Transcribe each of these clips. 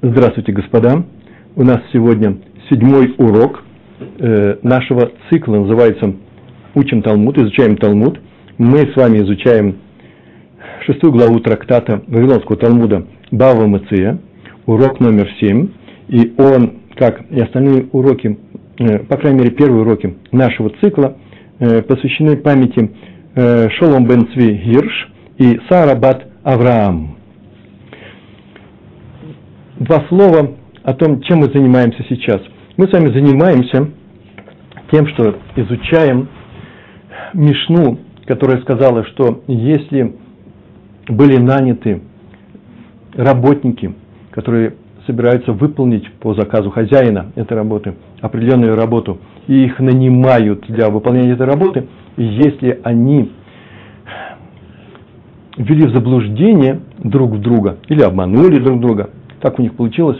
Здравствуйте, господа. У нас сегодня седьмой урок э, нашего цикла, называется «Учим Талмуд», изучаем Талмуд. Мы с вами изучаем шестую главу трактата Вавилонского Талмуда Бава Мация, урок номер семь. И он, как и остальные уроки, э, по крайней мере, первые уроки нашего цикла, э, посвящены памяти Шолом бен Цви Гирш и Сара бат Авраам два слова о том, чем мы занимаемся сейчас. Мы с вами занимаемся тем, что изучаем Мишну, которая сказала, что если были наняты работники, которые собираются выполнить по заказу хозяина этой работы определенную работу, и их нанимают для выполнения этой работы, и если они ввели в заблуждение друг друга или обманули друг друга, так у них получилось,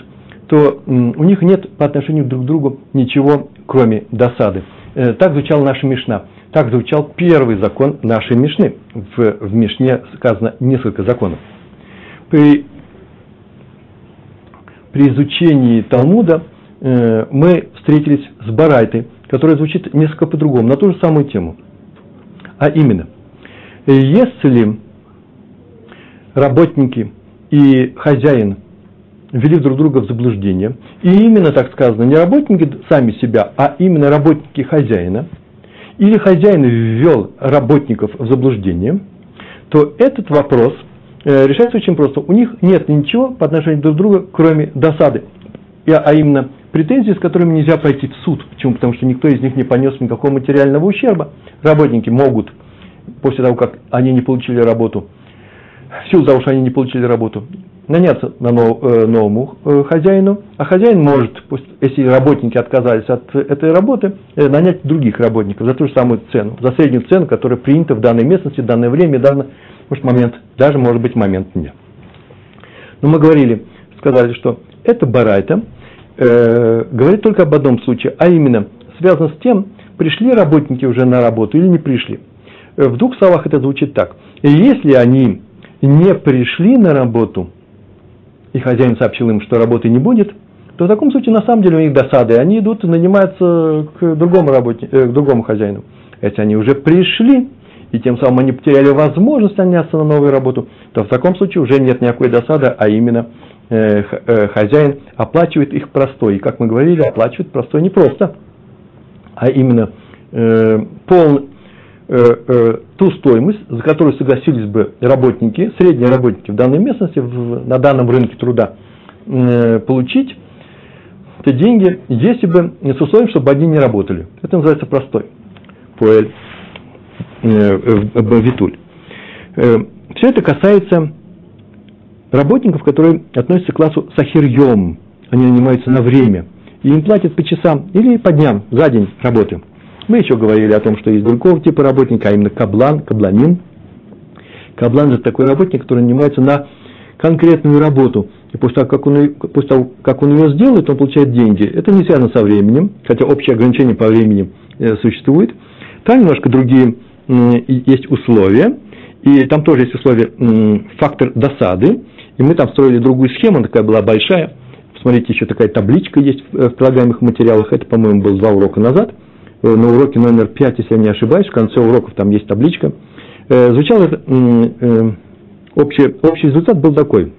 то у них нет по отношению друг к другу ничего, кроме досады. Э, так звучала наша Мишна. Так звучал первый закон нашей Мишны. В, в Мишне сказано несколько законов. При, при изучении Талмуда э, мы встретились с Барайтой, которая звучит несколько по-другому, на ту же самую тему. А именно, если работники и хозяин ввели друг друга в заблуждение. И именно так сказано, не работники сами себя, а именно работники хозяина, или хозяин ввел работников в заблуждение, то этот вопрос э, решается очень просто. У них нет ничего по отношению друг к другу, кроме досады, а именно претензии, с которыми нельзя пойти в суд. Почему? Потому что никто из них не понес никакого материального ущерба. Работники могут, после того, как они не получили работу, в силу того, что они не получили работу, наняться на нов, э, новому э, хозяину, а хозяин может, пусть, если работники отказались от этой работы, э, нанять других работников за ту же самую цену, за среднюю цену, которая принята в данной местности, в данное время, данный может, момент, даже может быть момент дня. Но мы говорили, сказали, что это барайта э, говорит только об одном случае, а именно связано с тем, пришли работники уже на работу или не пришли. В двух словах это звучит так. Если они не пришли на работу, и хозяин сообщил им, что работы не будет, то в таком случае на самом деле у них досады, и они идут нанимаются к другому, работе, э, к другому хозяину. Если они уже пришли, и тем самым они потеряли возможность наняться на новую работу, то в таком случае уже нет никакой досады, а именно э, э, хозяин оплачивает их простой. И как мы говорили, оплачивает простой не просто, а именно э, пол, Э, э, ту стоимость, за которую согласились бы работники, средние работники в данной местности, в, на данном рынке труда, э, получить эти деньги, если бы с условием, чтобы они не работали. Это называется простой. Поэль, витуль. Все это касается работников, которые относятся к классу сахирьем. Они нанимаются на время. И им платят по часам или по дням, за день работы. Мы еще говорили о том, что есть другого типа работника, а именно каблан, кабланин. Каблан – это такой работник, который нанимается на конкретную работу. И после того, как он, после того, как он ее сделает, он получает деньги. Это не связано со временем, хотя общее ограничение по времени э, существует. Там немножко другие есть условия. И там тоже есть условия, фактор досады. И мы там строили другую схему, она такая была большая. Посмотрите, еще такая табличка есть в прилагаемых материалах. Это, по-моему, был два урока назад – Э, на уроке номер 5, если я не ошибаюсь, в конце уроков там есть табличка, э, звучал э, общий, общий результат был такой.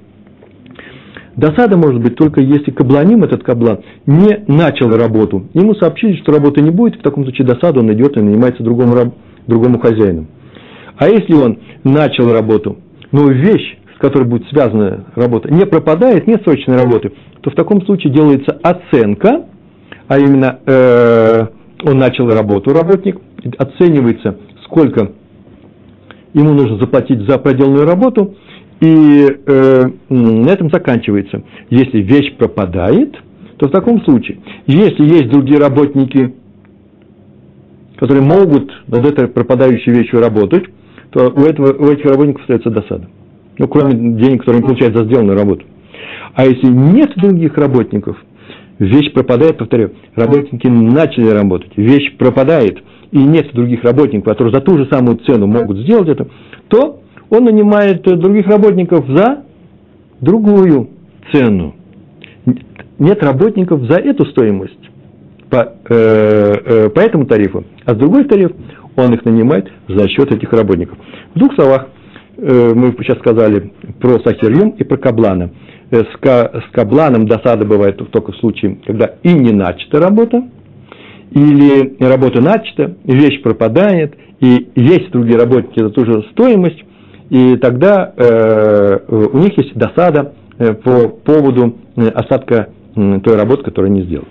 Досада может быть только если кабланим, этот каблан, не начал работу. Ему сообщили, что работы не будет, в таком случае досада он идет и нанимается другому, другому хозяину. А если он начал работу, но вещь, с которой будет связана работа, не пропадает, нет срочной работы, то в таком случае делается оценка, а именно э, он начал работу, работник, оценивается, сколько ему нужно заплатить за проделанную работу, и э, на этом заканчивается. Если вещь пропадает, то в таком случае, если есть другие работники, которые могут над этой пропадающей вещью работать, то у, этого, у этих работников остается досада. Ну, кроме денег, которые они получают за сделанную работу. А если нет других работников, вещь пропадает, повторю, работники начали работать, вещь пропадает, и нет других работников, которые за ту же самую цену могут сделать это, то он нанимает других работников за другую цену. нет работников за эту стоимость, по, э, э, по этому тарифу, а с другой тариф он их нанимает за счет этих работников. В двух словах, э, мы сейчас сказали про Сахирьем и про Каблана. Э, с, ка, с Кабланом досада бывает только в случае, когда и не начата работа, или работа начата, вещь пропадает, и есть другие работники, это тоже стоимость, и тогда э, у них есть досада э, по поводу э, остатка той работы, которую они сделали.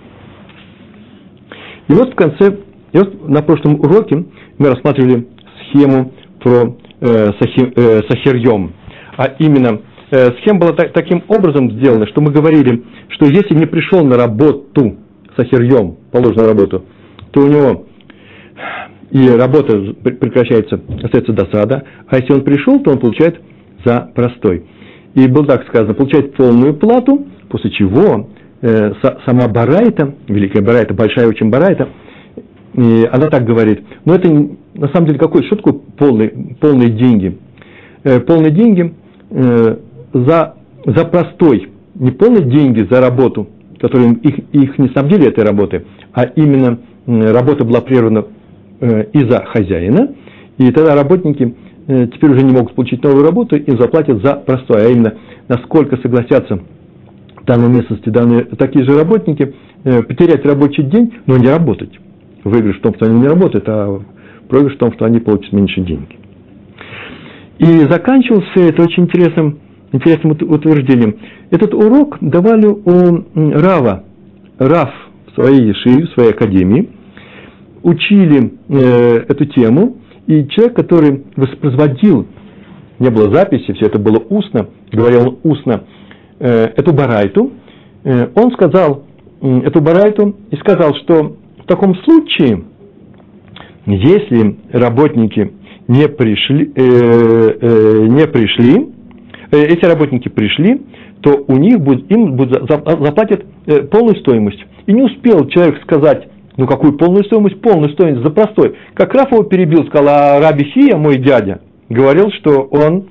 И вот в конце, и вот на прошлом уроке мы рассматривали схему про э, сахи, э, сахирьем, а именно схема была так, таким образом сделана, что мы говорили, что если не пришел на работу сахирьем, положенную работу, то у него и работа прекращается, остается досада, а если он пришел, то он получает за простой. И было так сказано, получает полную плату, после чего э, сама Барайта, великая Барайта, большая очень Барайта, и она так говорит, но это на самом деле какой, что такое полные, полные деньги? Э, полные деньги э, за, за простой, не полные деньги за работу, которые их, их не снабдили этой работой, а именно работа была прервана э, из-за хозяина, и тогда работники э, теперь уже не могут получить новую работу и заплатят за простое, а именно насколько согласятся в данной местности данные такие же работники э, потерять рабочий день, но не работать. Выигрыш в том, что они не работают, а проигрыш в том, что они получат меньше денег. И заканчивался это очень интересным, интересным утверждением. Этот урок давали у Рава, Рав в своей Ешиве, в своей академии – учили э, эту тему, и человек, который воспроизводил, не было записи, все это было устно, говорил устно, э, эту барайту, э, он сказал э, эту барайту и сказал, что в таком случае, если работники не пришли, э, э, не пришли, эти работники пришли, то у них будет, им будет, заплатят э, полную стоимость. И не успел человек сказать ну, какую полную стоимость? Полную стоимость за простой. Как Раф его перебил, сказал, а Раби Хия, мой дядя, говорил, что он,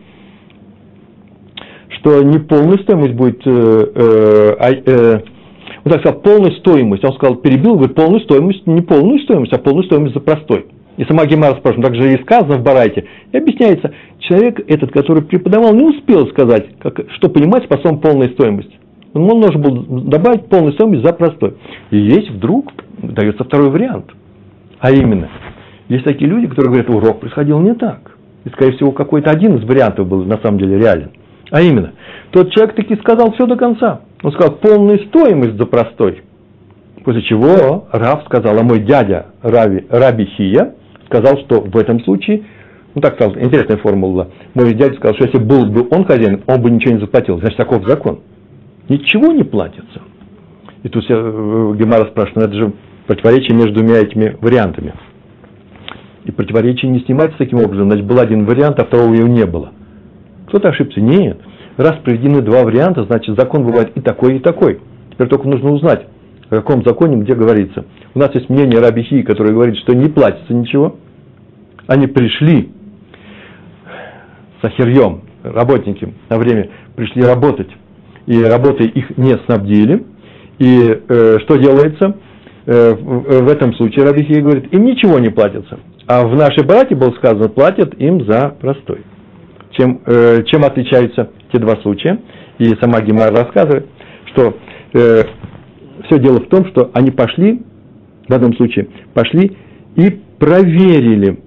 что не полную стоимость будет, э, э, а, э, он так сказал, полную стоимость. Он сказал, перебил, говорит, полную стоимость, не полную стоимость, а полную стоимость за простой. И сама Гемара спрашивает, так же и сказано в Барайте. И объясняется, человек этот, который преподавал, не успел сказать, как, что понимать по словам полная стоимость. Он должен был добавить полную стоимость за простой. И есть вдруг дается второй вариант. А именно, есть такие люди, которые говорят, урок происходил не так. И, скорее всего, какой-то один из вариантов был на самом деле реален. А именно, тот человек таки сказал все до конца. Он сказал полную стоимость за простой. После чего Рав сказал, а мой дядя Рави, Раби Хия сказал, что в этом случае, ну так сказал, интересная формула, мой дядя сказал, что если был бы он хозяин, он бы ничего не заплатил. Значит, таков закон. Ничего не платится. И тут э, Гемара спрашивает, ну это же противоречие между двумя этими вариантами. И противоречие не снимается таким образом, значит, был один вариант, а второго его не было. Кто-то ошибся? Нет. Раз проведены два варианта, значит, закон бывает и такой, и такой. Теперь только нужно узнать, о каком законе где говорится. У нас есть мнение Раби Хи, который говорит, что не платится ничего. Они пришли с ахирьем, работники на время пришли работать, и работой их не снабдили. И э, что делается? Э, в этом случае Рабихия говорит, им ничего не платится. А в нашей брате было сказано, платят им за простой. Чем, э, чем отличаются те два случая? И сама Гемара рассказывает, что э, все дело в том, что они пошли, в одном случае, пошли и проверили,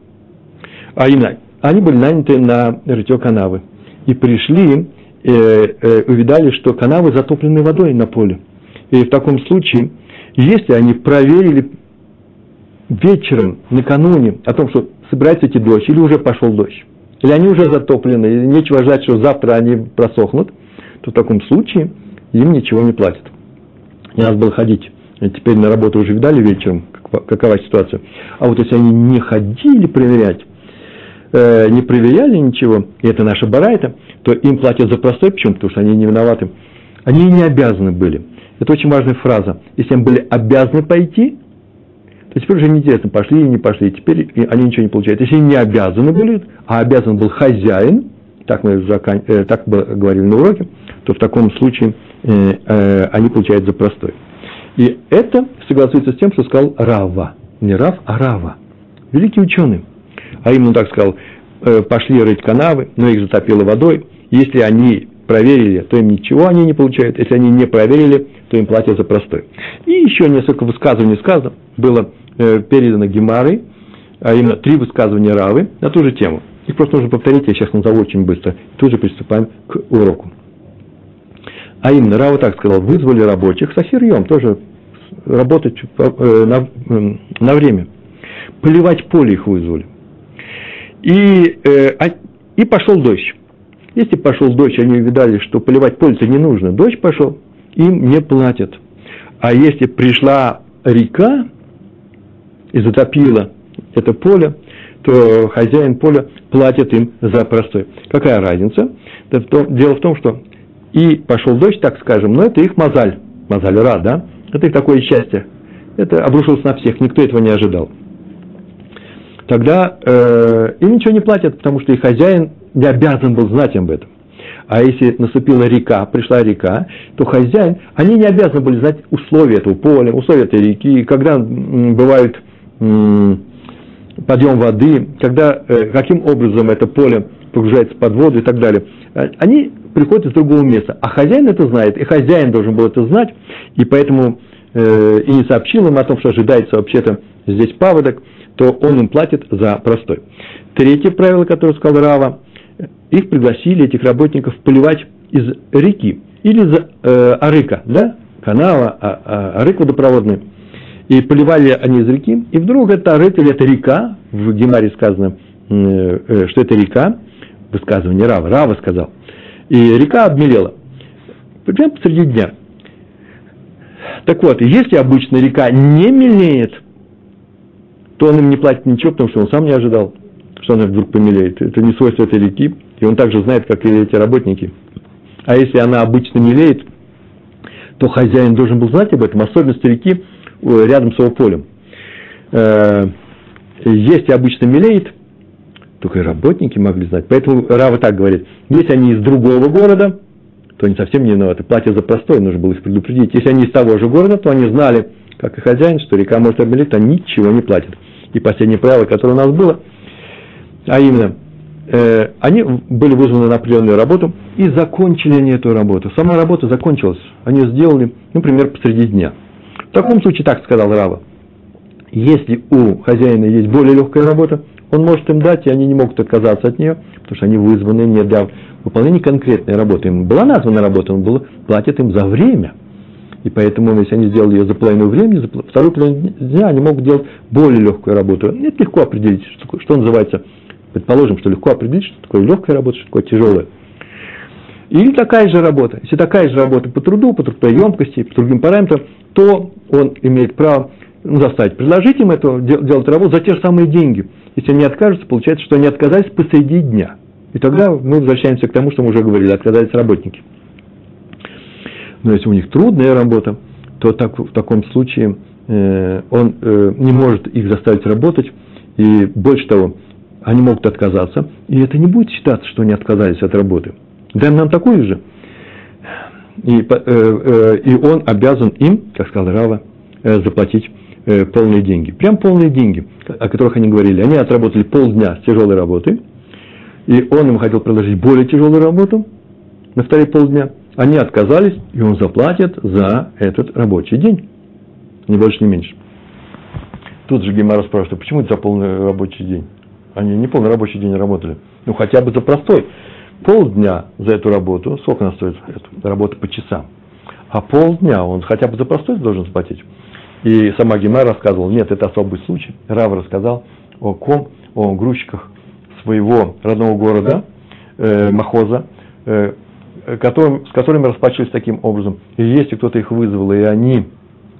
а именно, они были наняты на рытье канавы, и пришли, э, э, увидали, что канавы затоплены водой на поле. И в таком случае если они проверили вечером, накануне, о том, что собирается идти дождь, или уже пошел дождь, или они уже затоплены, и нечего ждать, что завтра они просохнут, то в таком случае им ничего не платят. Не надо было ходить. И теперь на работу уже видали вечером, какова ситуация. А вот если они не ходили проверять, э, не проверяли ничего, и это наша барайта, то им платят за простой, почему? Потому что они не виноваты. Они не обязаны были. Это очень важная фраза. Если они были обязаны пойти, то теперь уже неинтересно, пошли или не пошли. Теперь они ничего не получают. Если не обязаны были, а обязан был хозяин, так мы закан... э, так говорили на уроке, то в таком случае э, э, они получают за простой. И это согласуется с тем, что сказал Рава. Не Рав, а Рава. Великий ученый. А именно так сказал, э, пошли рыть канавы, но их затопило водой. Если они проверили, то им ничего они не получают. Если они не проверили, то им платят за простой. И еще несколько высказываний сказано, было э, передано Гемарой, а именно три высказывания Равы на ту же тему. Их просто нужно повторить, я сейчас назову очень быстро. Тут же приступаем к уроку. А именно, Рава так сказал, вызвали рабочих с ахирьем, тоже работать э, на, на время. Поливать поле их вызвали. И, э, а, и пошел дождь. Если пошел дождь, они увидали, что поливать поле-то не нужно. Дождь пошел, им не платят. А если пришла река и затопила это поле, то хозяин поля платит им за простой. Какая разница? Дело в том, что и пошел дождь, так скажем, но это их мозаль, мозаль ра, да? Это их такое счастье. Это обрушилось на всех, никто этого не ожидал. Тогда э, им ничего не платят, потому что их хозяин не обязан был знать об этом. А если наступила река, пришла река, то хозяин, они не обязаны были знать условия этого поля, условия этой реки, когда бывает подъем воды, когда, э, каким образом это поле погружается под воду и так далее. А, они приходят из другого места, а хозяин это знает, и хозяин должен был это знать, и поэтому э, и не сообщил им о том, что ожидается вообще-то здесь паводок, то он им платит за простой. Третье правило, которое сказал Рава, их пригласили, этих работников, поливать из реки или из э, арыка, да, канала, а, а, арык водопроводный. И поливали они из реки, и вдруг это арык или это река, в Гемаре сказано, э, э, что это река, высказывание Рава, Рава сказал, и река обмелела, прямо посреди дня. Так вот, если обычно река не мелеет, то он им не платит ничего, потому что он сам не ожидал, что она вдруг помелеет. Это не свойство этой реки, и он также знает, как и эти работники. А если она обычно мелеет, то хозяин должен был знать об этом, особенности реки э, рядом с его полем. Э, если обычно мелеет, только и работники могли знать. Поэтому Рава так говорит, если они из другого города, то они совсем не виноваты. Платят за простой, нужно было их предупредить. Если они из того же города, то они знали, как и хозяин, что река может обмелеть, то ничего не платят. И последнее правило, которое у нас было, а именно, э, они были вызваны на определенную работу и закончили они эту работу. Сама работа закончилась. Они сделали, например, посреди дня. В таком случае так сказал Рава. Если у хозяина есть более легкая работа, он может им дать, и они не могут отказаться от нее, потому что они вызваны не для выполнения конкретной работы. Им была названа работа, он был, платит им за время. И поэтому, если они сделали ее за половину времени, за вторую половину дня, они могут делать более легкую работу. Это легко определить, что, что называется, предположим, что легко определить, что такое легкая работа, что такое тяжелая. Или такая же работа. Если такая же работа по труду, по трудоемкости, по другим параметрам, то он имеет право ну, заставить предложить им это, делать работу за те же самые деньги. Если они откажутся, получается, что они отказались посреди дня. И тогда мы возвращаемся к тому, что мы уже говорили, отказались работники. Но если у них трудная работа, то так, в таком случае э, он э, не может их заставить работать, и больше того, они могут отказаться, и это не будет считаться, что они отказались от работы. Дай нам такую же. И, э, э, и он обязан им, как сказал Рава, э, заплатить э, полные деньги. Прям полные деньги, о которых они говорили. Они отработали полдня с тяжелой работой, и он им хотел предложить более тяжелую работу на вторые полдня. Они отказались, и он заплатит за этот рабочий день. Ни больше, ни меньше. Тут же Гемара спрашивает, а почему это за полный рабочий день? Они не полный рабочий день работали. Ну, хотя бы за простой. Полдня за эту работу, сколько она стоит, эта работа по часам. А полдня он хотя бы за простой должен заплатить. И сама Гемара рассказывала, нет, это особый случай. Рав рассказал о ком, о грузчиках своего родного города, э, Махоза, э, которым, с которыми расплачивались таким образом. И если кто-то их вызвал, и они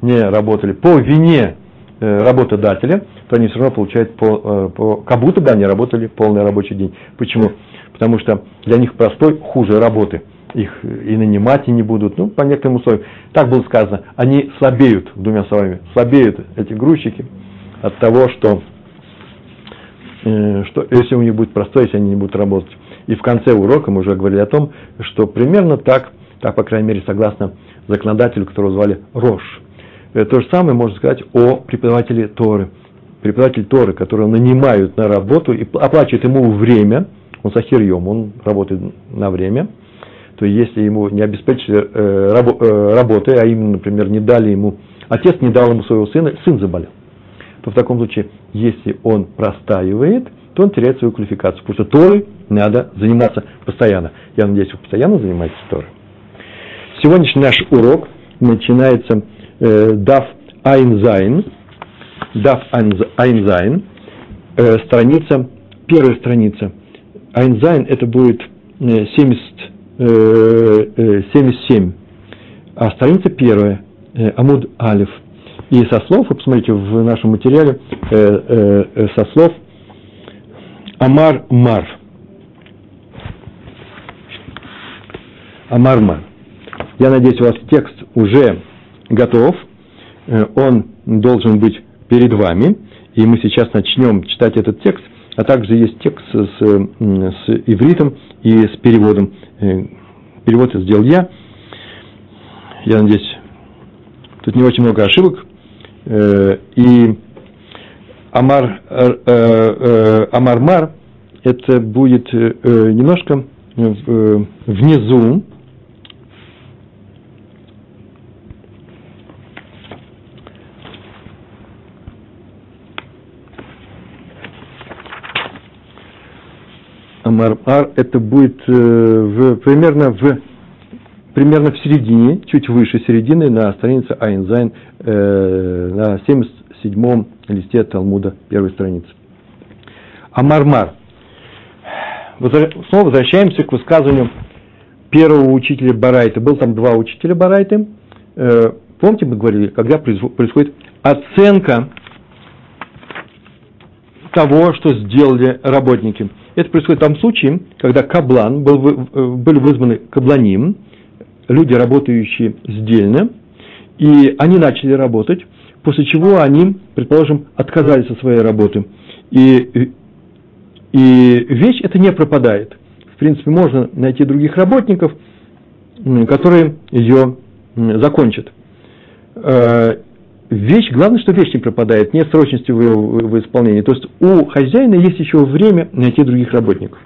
не работали по вине э, работодателя, то они все равно получают по, э, по, как будто бы они работали полный рабочий день. Почему? Потому что для них простой хуже работы их и нанимать и не будут, ну, по некоторым условиям. Так было сказано, они слабеют, двумя словами, слабеют эти грузчики от того, что, э, что если у них будет простой, если они не будут работать. И в конце урока мы уже говорили о том, что примерно так Так, по крайней мере, согласно законодателю, которого звали Рош. Э, то же самое можно сказать о преподавателе Торы. Преподаватель Торы, которого нанимают на работу и оплачивают ему время, он сахирьем, он работает на время, то если ему не обеспечили э, э, работой, а именно, например, не дали ему, отец не дал ему своего сына, сын заболел, то в таком случае, если он простаивает, то он теряет свою квалификацию, потому что Торой надо заниматься постоянно. Я надеюсь, вы постоянно занимаетесь Торой. Сегодняшний наш урок начинается э, דף עין זין, דף עין זין, э, страница, первая страница. עין זין это будет 70, э, 77, э, а страница первая, э, Амуд Алиф. И со слов, вы посмотрите в нашем материале, со слов Амар Мар. Амар Мар. Я надеюсь, у вас текст уже готов, э, он должен быть перед вами, и мы сейчас начнем читать этот текст, а также есть текст с, с ивритом и с переводом. Э, перевод сделал я. Я надеюсь, тут не очень много ошибок. Э, и Амар, Амар Мар, это будет немножко внизу, Амар это будет э, в, примерно в примерно в середине, чуть выше середины, на странице עין זין, э, на 77-м листе Талмуда, первой страницы. אמר מר. Снова возвращаемся к высказыванию первого учителя Барайта. Был там два учителя Барайты. Э, помните, мы говорили, когда происходит оценка того, что сделали работники – это происходит в том случае, когда каблан, был, э, были вызваны кабланим, люди, работающие сдельно, и они начали работать, после чего они, предположим, отказались от своей работы. И, и вещь эта не пропадает. В принципе, можно найти других работников, которые ее закончат. Вещь, главное, что вещь не пропадает, нет срочности в, в, в исполнении. То есть у хозяина есть еще время найти других работников.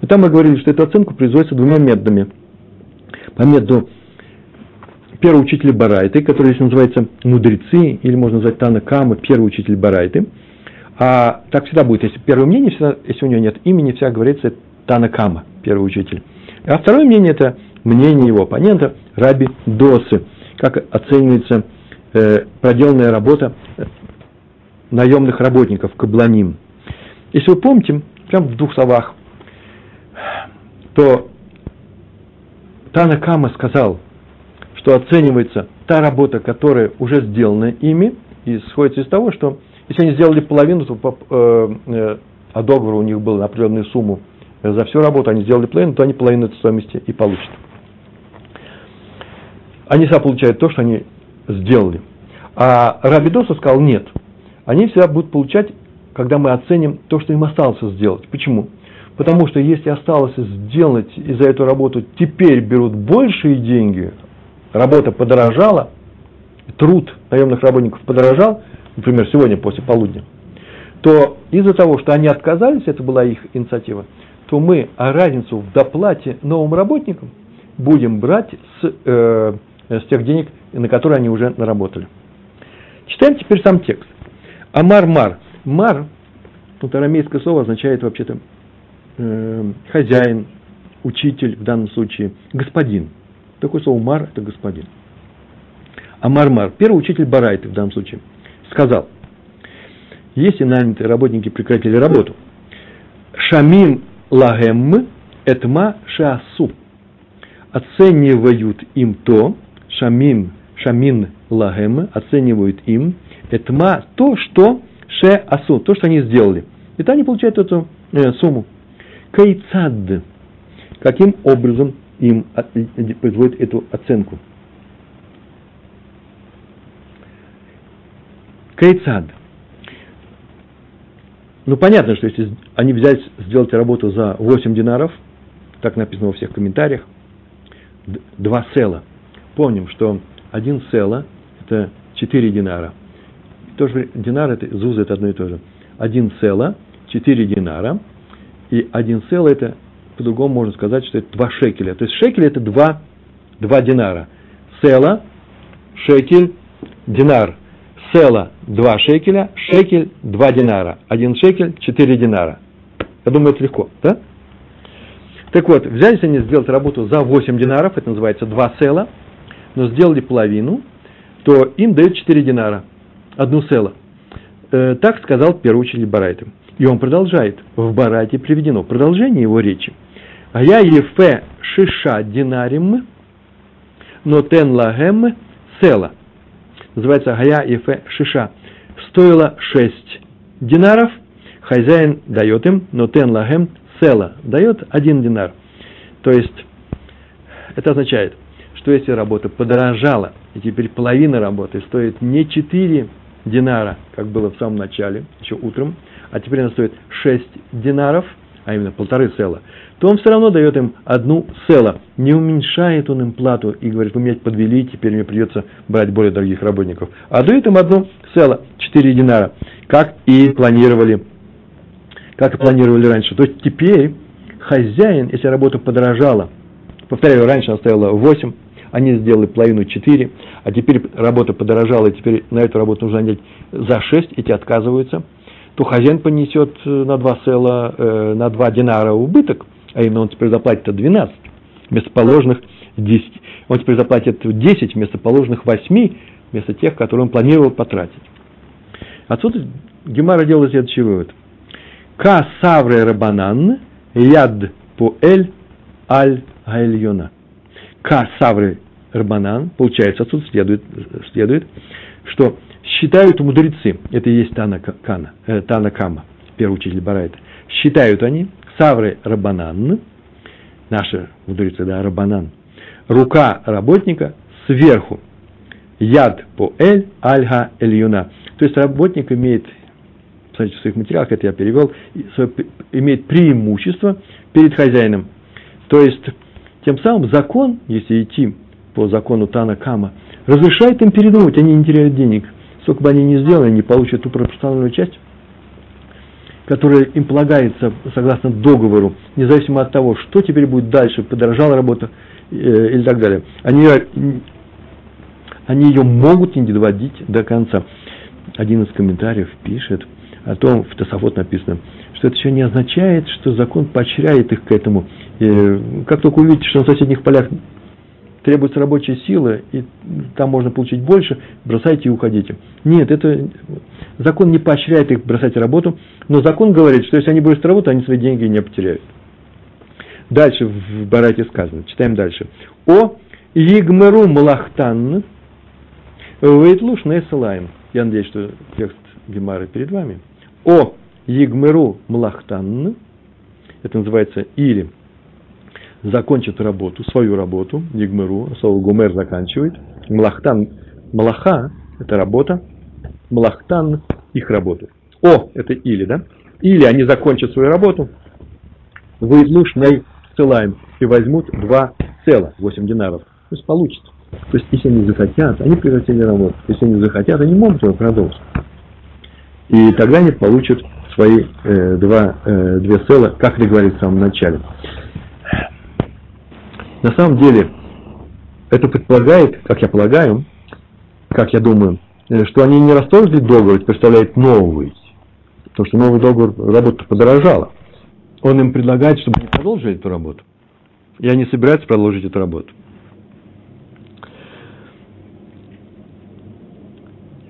И там мы говорили, что эту оценку производится двумя методами. По методу первого учителя Барайты, который здесь называется мудрецы, или можно назвать Тана Кама, первый учитель Барайты. А так всегда будет, если первое мнение, всегда, если у него нет имени, всегда говорится Тана Кама, первый учитель. А второе мнение – это мнение его оппонента Раби Досы, как оценивается проделанная работа наемных работников, кабланим. Если вы помните, прям в двух словах, то Тана Кама сказал, что оценивается та работа, которая уже сделана ими, и сходится из того, что если они сделали половину, то по, э, э, а договор у них был на определенную сумму за всю работу, они сделали половину, то они половину этой стоимости и получат. Они сами получают то, что они сделали. А Рабидоса сказал нет. Они всегда будут получать, когда мы оценим то, что им осталось сделать. Почему? Потому что если осталось сделать и за эту работу теперь берут большие деньги, работа подорожала, труд наемных работников подорожал, например, сегодня после полудня, то из-за того, что они отказались, это была их инициатива, то мы разницу в доплате новым работникам будем брать с, э, с тех денег, на которые они уже наработали. Читаем теперь сам текст. Амар-мар. Мар, вот арамейское слово означает вообще-то э, хозяин, учитель в данном случае, господин. Такое слово мар – это господин. Амар-мар, первый учитель Барайты в данном случае, сказал, если нанятые работники прекратили работу, шамим лагем этма шасу, оценивают им то, шамим, шамин лагем, оценивают им, этма, то, что ше асу, то, что они сделали. И то они получают эту э, сумму. Кайцад. Каким образом им от, производят эту оценку? Кайцад. Ну, понятно, что если они взять, сделать работу за 8 динаров, так написано во всех комментариях, два села. Помним, что один села – это 4 динара. Тоже динар – это зуза – это одно и то же. Один села – 4 динара. И один села – это, по-другому можно сказать, что это два шекеля. То есть шекель – это два, два динара. Села, шекель, динар. Села – два шекеля, шекель – два динара. Один шекель – 4 динара. Я думаю, это легко, да? Так вот, взялись они сделать работу за 8 динаров, это называется 2 села, но сделали половину, то им дают 4 динара, одну села. Э, так сказал первый учитель Барайта. И он продолжает. В Барайте приведено продолжение его речи. А я ефе шиша динарим, но тен лагем села. Называется Гая Ефе Шиша. Стоило 6 динаров, хозяин дает им, но тен лагем села, дает один динар. То есть, это означает, что если работа подорожала, и теперь половина работы стоит не 4 динара, как было в самом начале, еще утром, а теперь она стоит 6 динаров, а именно полторы села, то он все равно дает им одну села. Не уменьшает он им плату и говорит, вы меня подвели, теперь мне придется брать более дорогих работников. А дает им одну села, 4 динара, как и планировали как и планировали раньше. То есть теперь хозяин, если работа подорожала, повторяю, раньше она стояла 8, они сделали половину 4, а теперь работа подорожала, и теперь на эту работу нужно нанять за 6, эти отказываются, то хозяин понесет э, на 2 села, э, на 2 динара убыток, а именно он теперь заплатит 12 вместо положенных 10. Он теперь заплатит 10 вместо положенных 8, вместо тех, которые он планировал потратить. Отсюда Гемара делает следующий вывод – Ка савре рабанан яд поэль аль гайльона. Ка савре рабанан, получается, отсюда следует, следует, что считают мудрецы, это и есть Тана, Кана, э, Тана Кама, первый учитель Барайта, считают они, савры рабанан, наши мудрецы, да, рабанан, рука работника сверху, яд по эль альга эльюна. То есть работник имеет смотрите, в своих материалах, это я перевел, имеет преимущество перед хозяином. То есть, тем самым закон, если идти по закону Тана Кама, разрешает им передумать, они не теряют денег. Сколько бы они ни сделали, они получат ту пропорциональную часть, которая им полагается согласно договору, независимо от того, что теперь будет дальше, подорожала работа э, или так далее. Они, они ее могут не доводить до конца. Один из комментариев пишет – о том, в Тософот написано, что это еще не означает, что закон поощряет их к этому. И как только увидите, что на соседних полях требуется рабочая сила, и там можно получить больше, бросайте и уходите. Нет, это закон не поощряет их бросать работу, но закон говорит, что если они бросят работу, они свои деньги не потеряют. Дальше в Барате сказано, читаем дальше. О Игмеру Малахтан Вейтлуш Несалаем. Я надеюсь, что текст Гемары перед вами о Егмеру Млахтан, это называется или закончит работу, свою работу, Егмеру, слово Гумер заканчивает, Млахтан, Малаха – это работа, Млахтан – их работу. О – это или, да? Или они закончат свою работу, выйдлуш ней ссылаем и возьмут два цела, 8 динаров. То есть получится. То есть, если они захотят, они прекратили работу. Если они захотят, они могут его продолжить. И тогда они получат свои э, два, э, две села, как это говорится в самом начале. На самом деле, это предполагает, как я полагаю, как я думаю, э, что они не расторгли договор, представляют новый. Потому что новый договор, работа подорожала. Он им предлагает, чтобы они продолжили эту работу. И они собираются продолжить эту работу.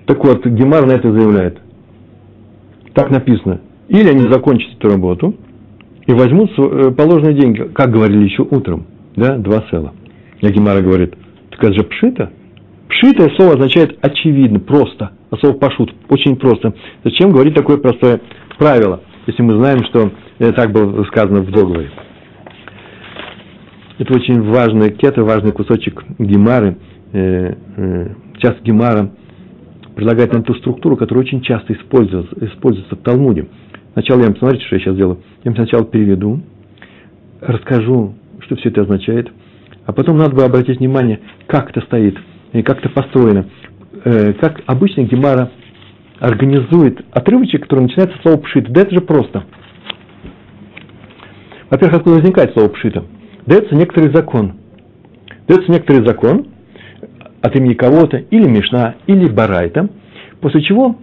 Так вот, Гемар на это заявляет. Так написано. Или они закончат эту работу и возьмут э, положенные деньги, как говорили еще утром, да, два села. Ягимара говорит, так это же пшита. Пшитое слово означает очевидно, просто, а слово пашут, очень просто. Зачем говорить такое простое правило, если мы знаем, что это так было сказано в договоре? Это очень важный кета, важный кусочек гемары. Э, э, часто гемара предлагает нам ту структуру, которая очень часто используется, используется в Талмуде. Сначала я вам, смотрите, что я сейчас сделаю. Я вам сначала переведу, расскажу, что все это означает, А потом надо бы обратить внимание, как это стоит, и как это построено. Э, как обычно Гемара организует отрывочек, который начинается с слова «пшит». Да это же просто. Во-первых, откуда возникает слово «пшита»? Дается некоторый закон. Дается некоторый закон от имени кого-то, или Мишна, или Барайта, после чего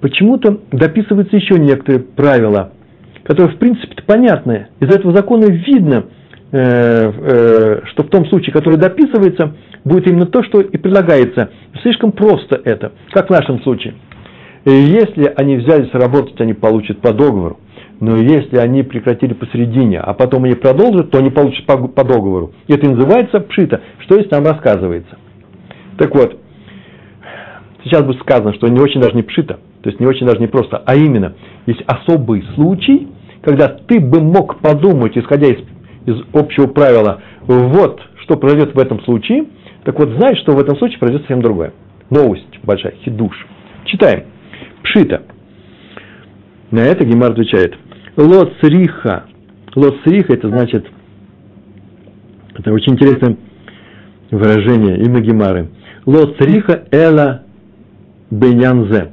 почему-то дописываются еще некоторые правила, которые, в принципе, понятные. Из этого закона видно, э, э, что в том случае, который дописывается, будет именно то, что и предлагается. Слишком просто это, как в нашем случае. Если они взялись работать, они получат по договору. Но если они прекратили посередине, а потом они продолжат, то они получат по, по договору. Это называется пшита, что здесь там рассказывается. Так вот, сейчас будет сказано, что не очень даже не пшита, то есть не очень даже не просто, а именно, есть особый случай, когда ты бы мог подумать, исходя из, из общего правила, вот что произойдет в этом случае, так вот, знаешь, что в этом случае произойдет совсем другое. Новость большая, хидуш. Читаем. Пшита. На это Гемар отвечает. Лоцриха. Лоцриха это значит, это очень интересное выражение имя Гемары. Лоцриха эла бенянзе.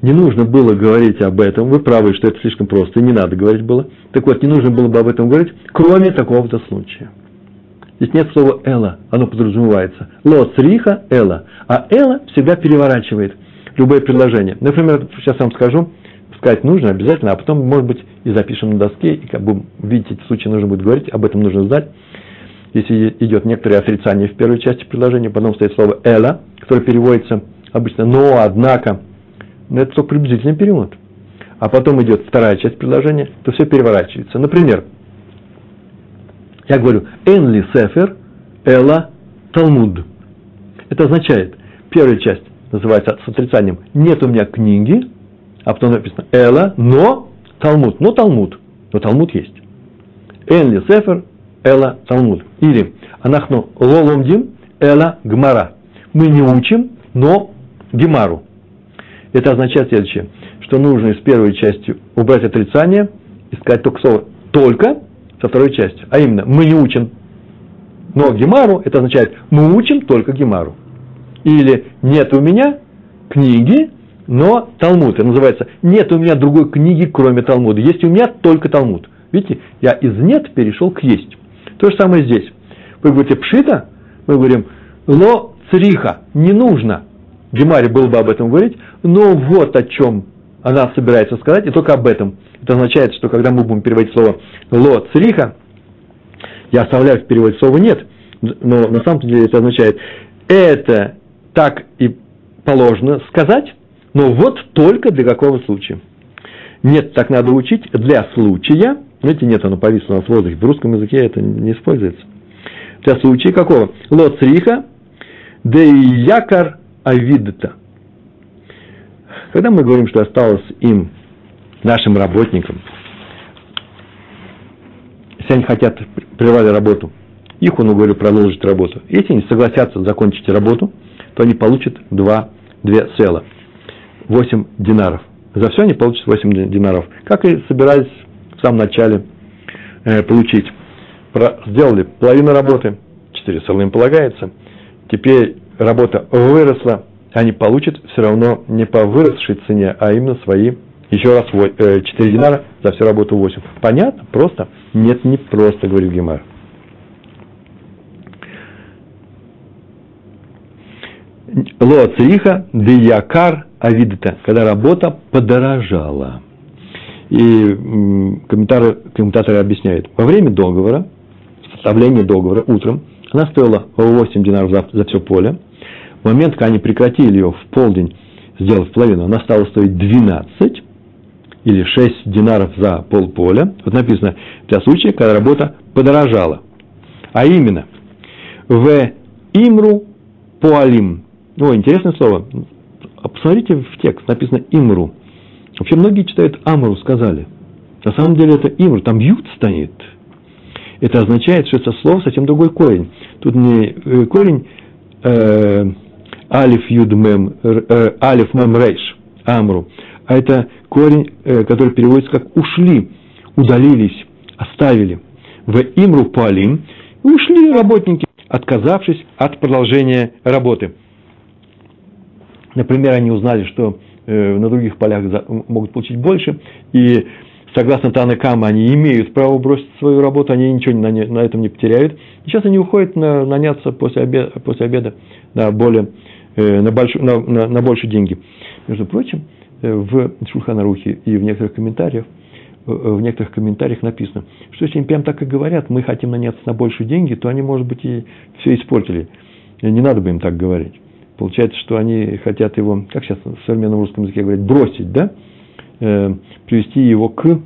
Не нужно было говорить об этом. Вы правы, что это слишком просто, и не надо говорить было. Так вот, не нужно было бы об этом говорить, кроме такого-то случая. Здесь нет слова «эла», оно подразумевается. «Ло цриха эла», а «эла» всегда переворачивает любое предложение. Например, сейчас я вам скажу, сказать нужно обязательно, а потом, может быть, и запишем на доске, и как будем видеть эти случаи, нужно будет говорить, об этом нужно знать. Если идет некоторое отрицание в первой части предложения, потом стоит слово «эла», которое переводится обычно «но», «однако», но это только приблизительный перевод. А потом идет вторая часть предложения, то все переворачивается. Например, я говорю «энли сефер эла талмуд». Это означает, первая часть называется с отрицанием «нет у меня книги», а потом написано «эла, но талмуд». Но талмуд. Но талмуд есть. «Энли сефер эла талмуд». Или «анахну лоломдим эла гмара». Мы не учим, но гемару. Это означает следующее, что нужно из первой части убрать отрицание и сказать только слово «только», со второй частью. А именно, мы не учим, но Гемару, это означает, мы учим только Гемару. Или нет у меня книги, но Талмуд. Это называется, нет у меня другой книги, кроме Талмуда. Есть у меня только Талмуд. Видите, я из нет перешел к есть. То же самое здесь. Вы говорите пшита, мы говорим ло цриха, не нужно. Гемаре было бы об этом говорить, но вот о чем она собирается сказать, и только об этом. Это означает, что когда мы будем переводить слово «ло цриха», я оставляю в переводе слово «нет», но на самом деле это означает «это так и положено сказать, но вот только для какого случая». Нет, так надо учить для случая. Знаете, нет, оно повисло на воздухе. В русском языке это не используется. Для случая какого? Ло цриха, да и якор авидта. Когда мы говорим, что осталось им, нашим работникам, если они хотят, прервали работу, их, он говорю, продолжить работу. Если они согласятся закончить работу, то они получат два, две села, 8 динаров. За все они получат 8 динаров. Как и собирались в самом начале э, получить. Про, сделали половину работы, 4 села им полагается. Теперь работа выросла они получат все равно не по выросшей цене, а именно свои, еще раз, 4 э, динара за всю работу 8. Понятно? Просто? Нет, не просто, говорит Гемар. Ло цриха якар авидта, когда работа подорожала. И комментаторы, комментаторы объясняют, во время договора, составления договора утром, она стоила 8 динаров за, за все поле, в момент, когда они прекратили ее в полдень, сделав половину, она стала стоить 12 или 6 динаров за полполя. Вот написано, для случая, когда работа подорожала. А именно, в имру поалим. О, интересное слово. Посмотрите в текст, написано имру. Вообще многие читают амру, сказали. На самом деле это имру, там ют стоит. Это означает, что это слово совсем другой корень. Тут не э, корень э, алиф юд мем, э, алиф мем рейш, амру. А это корень, э, который переводится как ушли, удалились, оставили. В имру палим, ушли работники, отказавшись от продолжения работы. Например, они узнали, что на других полях могут получить больше, и согласно Танекама, они имеют право бросить свою работу, они ничего на, на этом не потеряют. И сейчас они уходят на, наняться после обеда, после обеда на, более, э, на, большую, на, на, на больше деньги. Между прочим, э, в Шульханарухе и в некоторых комментариях в некоторых комментариях написано, что если они прям так и говорят, мы хотим наняться на большие деньги, то они, может быть, и все испортили. Не надо бы им так говорить. Получается, что они хотят его, как сейчас в современном русском языке говорят, бросить, да? Э, привести его к, э,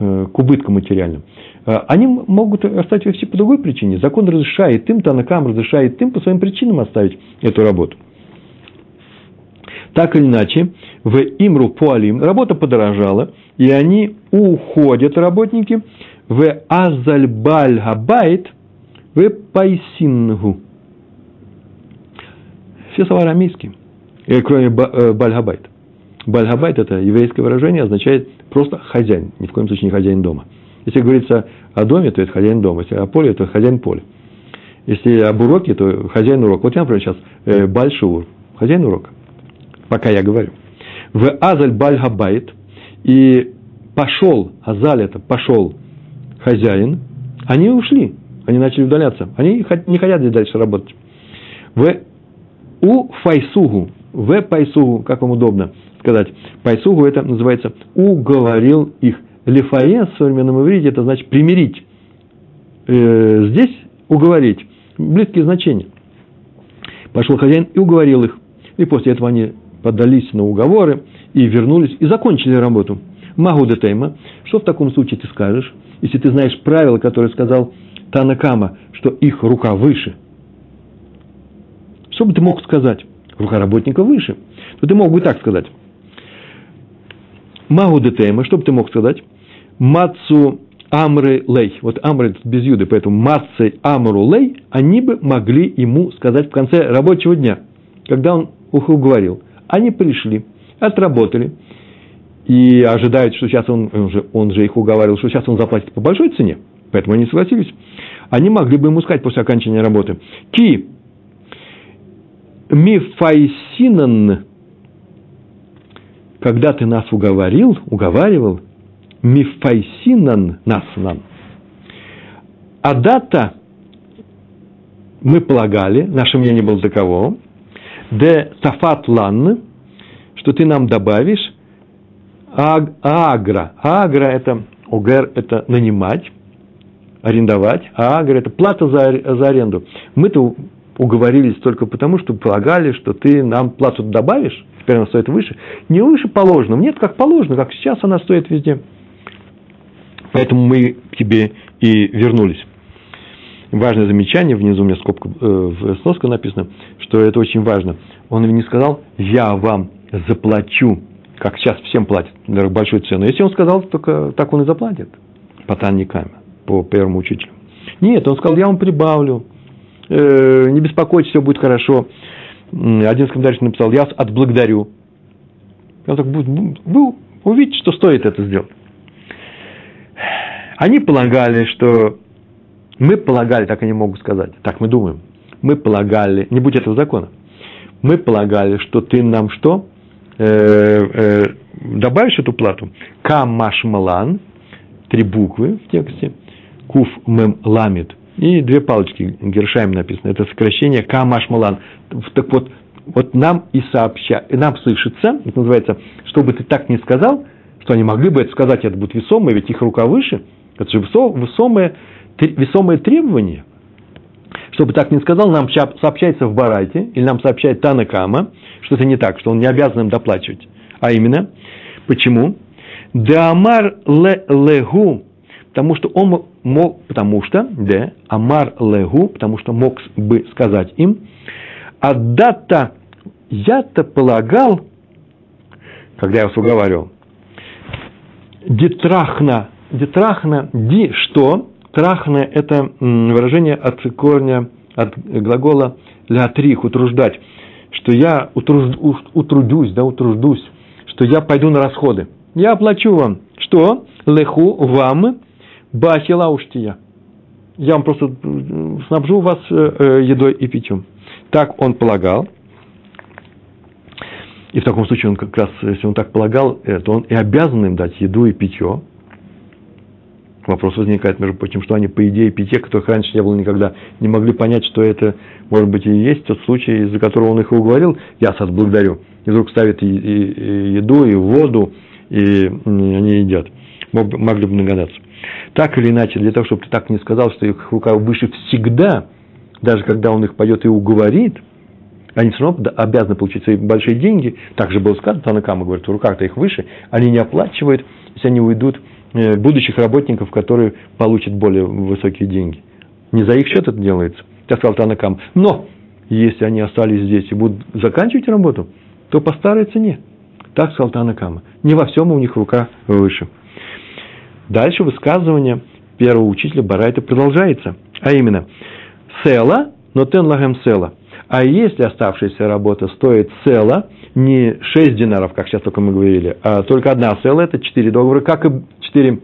э, к убыткам материальным. Они могут оставить его все по другой причине. Закон разрешает им, Танакам разрешает им по своим причинам оставить эту работу. Так или иначе, ואימרו פועלים работа подорожала, и они уходят, работники, ואזל בעל הבית, ופייסינהו. Все слова арамейские, кроме בעל הבית. בעל הבית – это еврейское выражение, означает просто хозяин, ни в коем случае не хозяин дома. Если говорится о доме, то это хозяин дома, если о поле, то хозяин поля. Если об уроке, то хозяин урока. Вот я, например, сейчас э, Бальшур, хозяин урока, пока я говорю. В Азаль Бальгабайт, и пошел, Азаль это пошел хозяин, они ушли, они начали удаляться, они не хотят здесь дальше работать. В у файсугу, в пайсугу, как вам удобно, сказать. Пайсугу это называется уговорил их. Лифае в современном иврите это значит примирить. Э, здесь уговорить. Близкие значения. Пошел хозяин и уговорил их. И после этого они поддались на уговоры и вернулись и закончили работу. Магу детейма. Что в таком случае ты скажешь, если ты знаешь правила, которые сказал Танакама, что их рука выше? Что бы ты мог сказать? Рука работника выше. То ты мог бы так сказать. Магу детейма, что бы ты мог сказать? Мацу Амры Лей. Вот Амры без юды, поэтому Мацей Амру Лей, они бы могли ему сказать в конце рабочего дня, когда он их уговорил. Они пришли, отработали, и ожидают, что сейчас он, он, же, он же их уговаривал, что сейчас он заплатит по большой цене, поэтому они согласились. Они могли бы ему сказать после окончания работы, ки мифайсинан когда ты нас уговорил, уговаривал, мифайсинан нас нам. А дата мы полагали, наше мнение было таково, де тафат лан, что ты нам добавишь аг, агра. Агра – это огер – это нанимать, арендовать, а агра – это плата за, за аренду. Мы-то уговорились только потому, что полагали, что ты нам плату добавишь, теперь она стоит выше, не выше положенного, нет, как положено, как сейчас она стоит везде. Поэтому мы к тебе и вернулись. Важное замечание, внизу у меня скобка, э, в сноске написано, что это очень важно. Он не сказал, я вам заплачу, как сейчас всем платят, большую цену. Если он сказал, только так он и заплатит, по Танникаме, по первому учителю. Нет, он сказал, я вам прибавлю, э, не беспокойтесь, все будет хорошо. Один из комментариев написал, я отблагодарю. Он так, вы увидите, что стоит это сделать. Они полагали, что мы полагали, так они могут сказать, так мы думаем, мы полагали, не будь этого закона, мы полагали, что ты нам что? Э, э, добавишь эту плату? Камашмалан, три буквы в тексте, куф мем ламит – и две палочки Гершайм написано. Это сокращение Камашмалан. Так вот, вот нам и сообща, и нам слышится, это называется, чтобы ты так не сказал, что они могли бы это сказать, это будет весомое, ведь их рука выше, это же весомое, весомое требование. Чтобы так не сказал, нам сообщается в Барайте, или нам сообщает Танакама, что это не так, что он не обязан им доплачивать. А именно, почему? Деамар ле легу Потому что он мог, потому что, да, Амар Легу, потому что мог бы сказать им, а дата я-то полагал, когда я вас уговаривал, дитрахна, дитрахна, ди что? Трахна – это выражение от корня, от глагола лятрих, утруждать, что я утруж, утрудюсь, да, утруждусь, что я пойду на расходы. Я оплачу вам. Что? Леху вам Бахила уштия. я вам просто снабжу вас едой и питьем. Так он полагал. И в таком случае он как раз, если он так полагал, то он и обязан им дать еду и питье. Вопрос возникает, между прочим, что они, по идее, питье, которых раньше не было никогда, не могли понять, что это, может быть, и есть тот случай, из-за которого он их и уговорил. Я вас благодарю. И вдруг ставит и, и, и еду, и воду, и, они едят. Мог, могли бы нагадаться. Так или иначе, для того, чтобы ты так не сказал, что их рука выше всегда, даже когда он их пойдет и уговорит, они все равно обязаны получить свои большие деньги. Так же было сказано, Танакама говорит, в руках-то их выше, они не оплачивают, если они уйдут Э, будущих работников, которые получат более высокие деньги. Не за их счет это делается, так сказал Танакам. Но если они остались здесь и будут заканчивать работу, то по старой цене. Так сказал Танакама. Не во всем у них рука выше. Дальше высказывание первого учителя Барайта продолжается. А именно, села, но тен лагем села. А если оставшаяся работа стоит села, не 6 динаров, как сейчас только мы говорили, а только одна села, это 4 договора, как и 4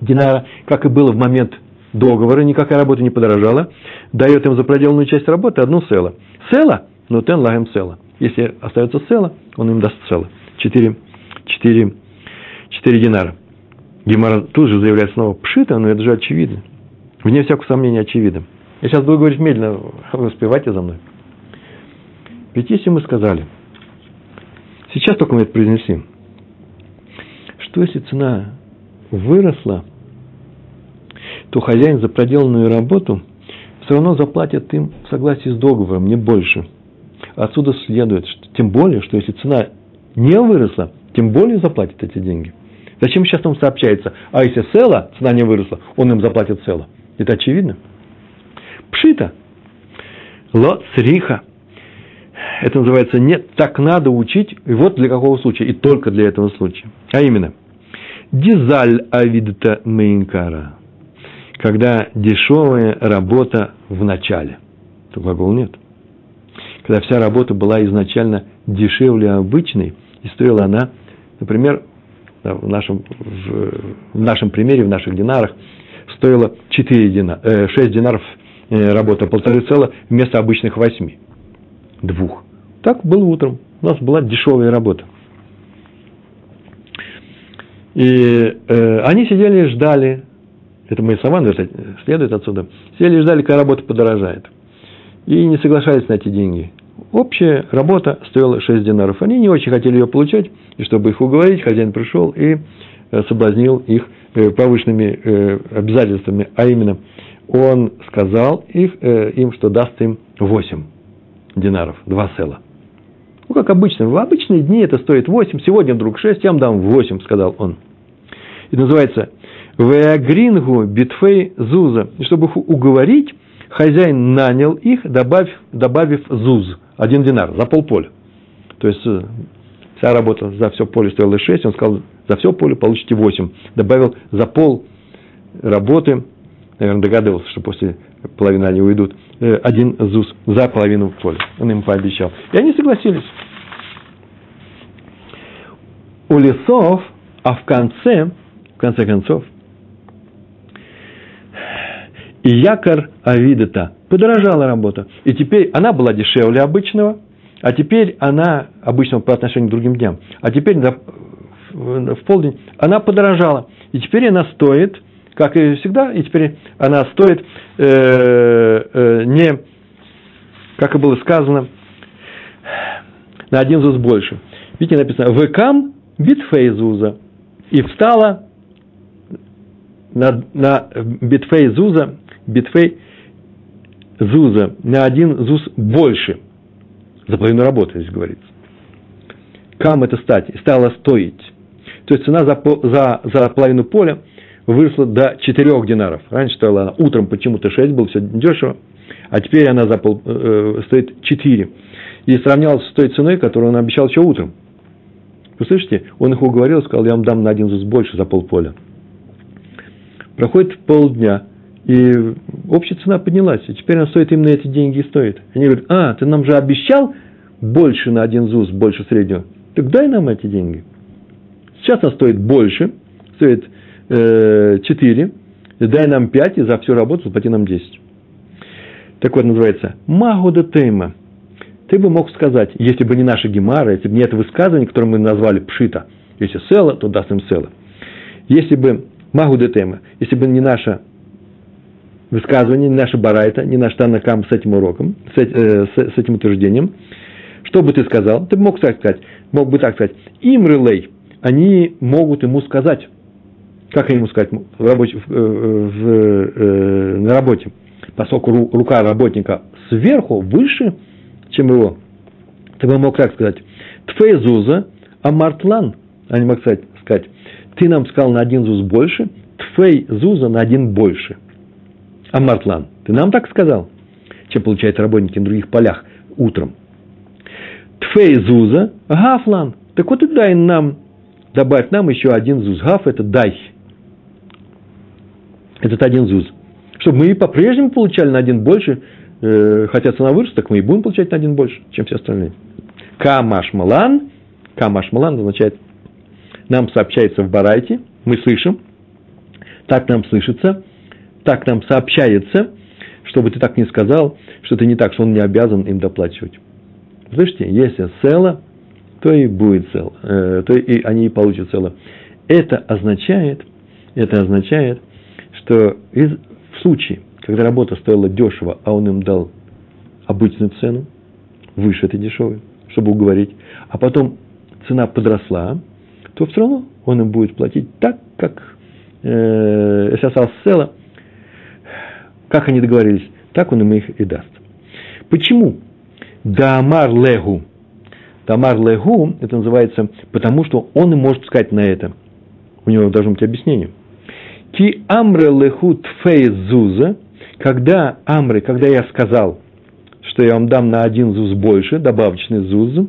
динара, как и было в момент договора, никакая работа не подорожала, дает им за проделанную часть работы одну села. Села, но тен лагем села. Если остается села, он им даст села. 4, 4, 4 динара. Гемора тут же заявляет снова пшита, но это же очевидно. Вне всякого сомнения очевидно. Я сейчас буду говорить медленно, вы успевайте за мной. Ведь если мы сказали, сейчас только мы это произнесли, что если цена выросла, то хозяин за проделанную работу все равно заплатит им в согласии с договором, не больше. Отсюда следует, что, тем более, что если цена не выросла, тем более заплатит эти деньги. Зачем сейчас нам сообщается? А если села, цена не выросла, он им заплатит села. Это очевидно. Пшита. Ло цриха. Это называется нет, так надо учить, и вот для какого случая, и только для этого случая. А именно, Дизаль авидта мейнкара. Когда дешевая работа в начале. То глагол нет. Когда вся работа была изначально дешевле обычной, и стоила она, например, в нашем, в, в нашем примере, в наших динарах, стоила 4 дина, э, 6 динаров э, работа, полторы цела вместо обычных 8. Двух. Так было утром. У нас была дешевая работа. И э, они сидели и ждали, это мои слова, следует отсюда, сидели и ждали, когда работа подорожает. И не соглашались на эти деньги. Общая работа стоила 6 динаров. Они не очень хотели ее получать, и чтобы их уговорить, хозяин пришел и э, соблазнил их э, повышенными э, обязательствами, а именно он сказал их, им, что даст им 8 динаров, 2 села – ну, как обычно. В обычные дни это стоит 8, сегодня вдруг 6, я вам дам 8, сказал он. И называется Веагрингу битфей зуза. И чтобы их уговорить, хозяин нанял их, добавив, добавив зуз, один динар, за полполя. То есть, вся работа за все поле стоила 6, он сказал, за все поле получите 8. Добавил за пол работы, наверное, догадывался, что после половины они уйдут, э, один ЗУС за половину поля. Он им пообещал. И они согласились. У лесов, а в конце, в конце концов, и якор Авидата подорожала работа. И теперь она была дешевле обычного, а теперь она, обычного по отношению к другим дням, а теперь в полдень она подорожала. И теперь она стоит – как и всегда, и теперь она стоит э, э, не, как и было сказано, на один зуз больше. Видите, написано «Векам битфей зуза» и встала на, на битфей зуза, битфей зуза на один зуз больше. За половину работы здесь говорится. Кам это стать, стала стоить. То есть цена за, за, за половину поля выросла до 4 динаров. Раньше стоила она утром почему-то 6, было все дешево, а теперь она за пол, э, стоит 4. И сравнялась с той ценой, которую он обещал еще утром. Вы слышите? Он их уговорил, сказал, я вам дам на один зус больше за полполя. Проходит полдня, и общая цена поднялась, и теперь она стоит именно эти деньги и стоит. Они говорят, а, ты нам же обещал больше на один ЗУС, больше среднего. Так дай нам эти деньги. Сейчас она стоит больше, стоит 4, И дай нам пять, и за всю работу заплати нам десять. Так вот, называется Магуда Тейма. Ты бы мог сказать, если бы не наша Гемара, если бы не это высказывание, которое мы назвали Пшита, если Села, то даст им Села. Если бы Магуда Тейма, если бы не наше высказывание, не наша Барайта, не наш Танакам с этим уроком, с, э, с, с этим утверждением, что бы ты сказал? Ты мог так сказать, мог бы так сказать, им релей, они могут ему сказать, как ему сказать? В рабочем, в, в, в, на работе, поскольку рука работника сверху, выше, чем его, ты бы мог так сказать, твей зуза, а мартлан, они могут сказать, ты нам сказал на один зуз больше, твей зуза на один больше. А мартлан, ты нам так сказал, чем получают работники на других полях утром. Тфей зуза, гафлан, так вот и дай нам, добавь нам еще один зуз. Гаф – это дай. Этот один зуз. Чтобы мы по-прежнему получали на один больше, э, хотя цена выросла, так мы и будем получать на один больше, чем все остальные. Камаш малан, камаш малан означает, нам сообщается в барайте, мы слышим, так нам слышится, так нам сообщается, чтобы ты так не сказал, что ты не так, что он не обязан им доплачивать. Слышите, если села, то и будет сел, э, то и они и получат цело. Это означает, это означает, что из, в случае, когда работа стоила дешево, а он им дал обычную цену, выше этой дешевой, чтобы уговорить, а потом цена подросла, то все равно он им будет платить так, как э, если осталось цело, как они договорились, так он им их и даст. Почему? Дамар легу. Дамар легу, это называется, потому что он и может сказать на это. У него должно быть объяснение. Ки амре леху тфей зуза, когда амры, когда я сказал, что я вам дам на один зуз больше, добавочный зуз,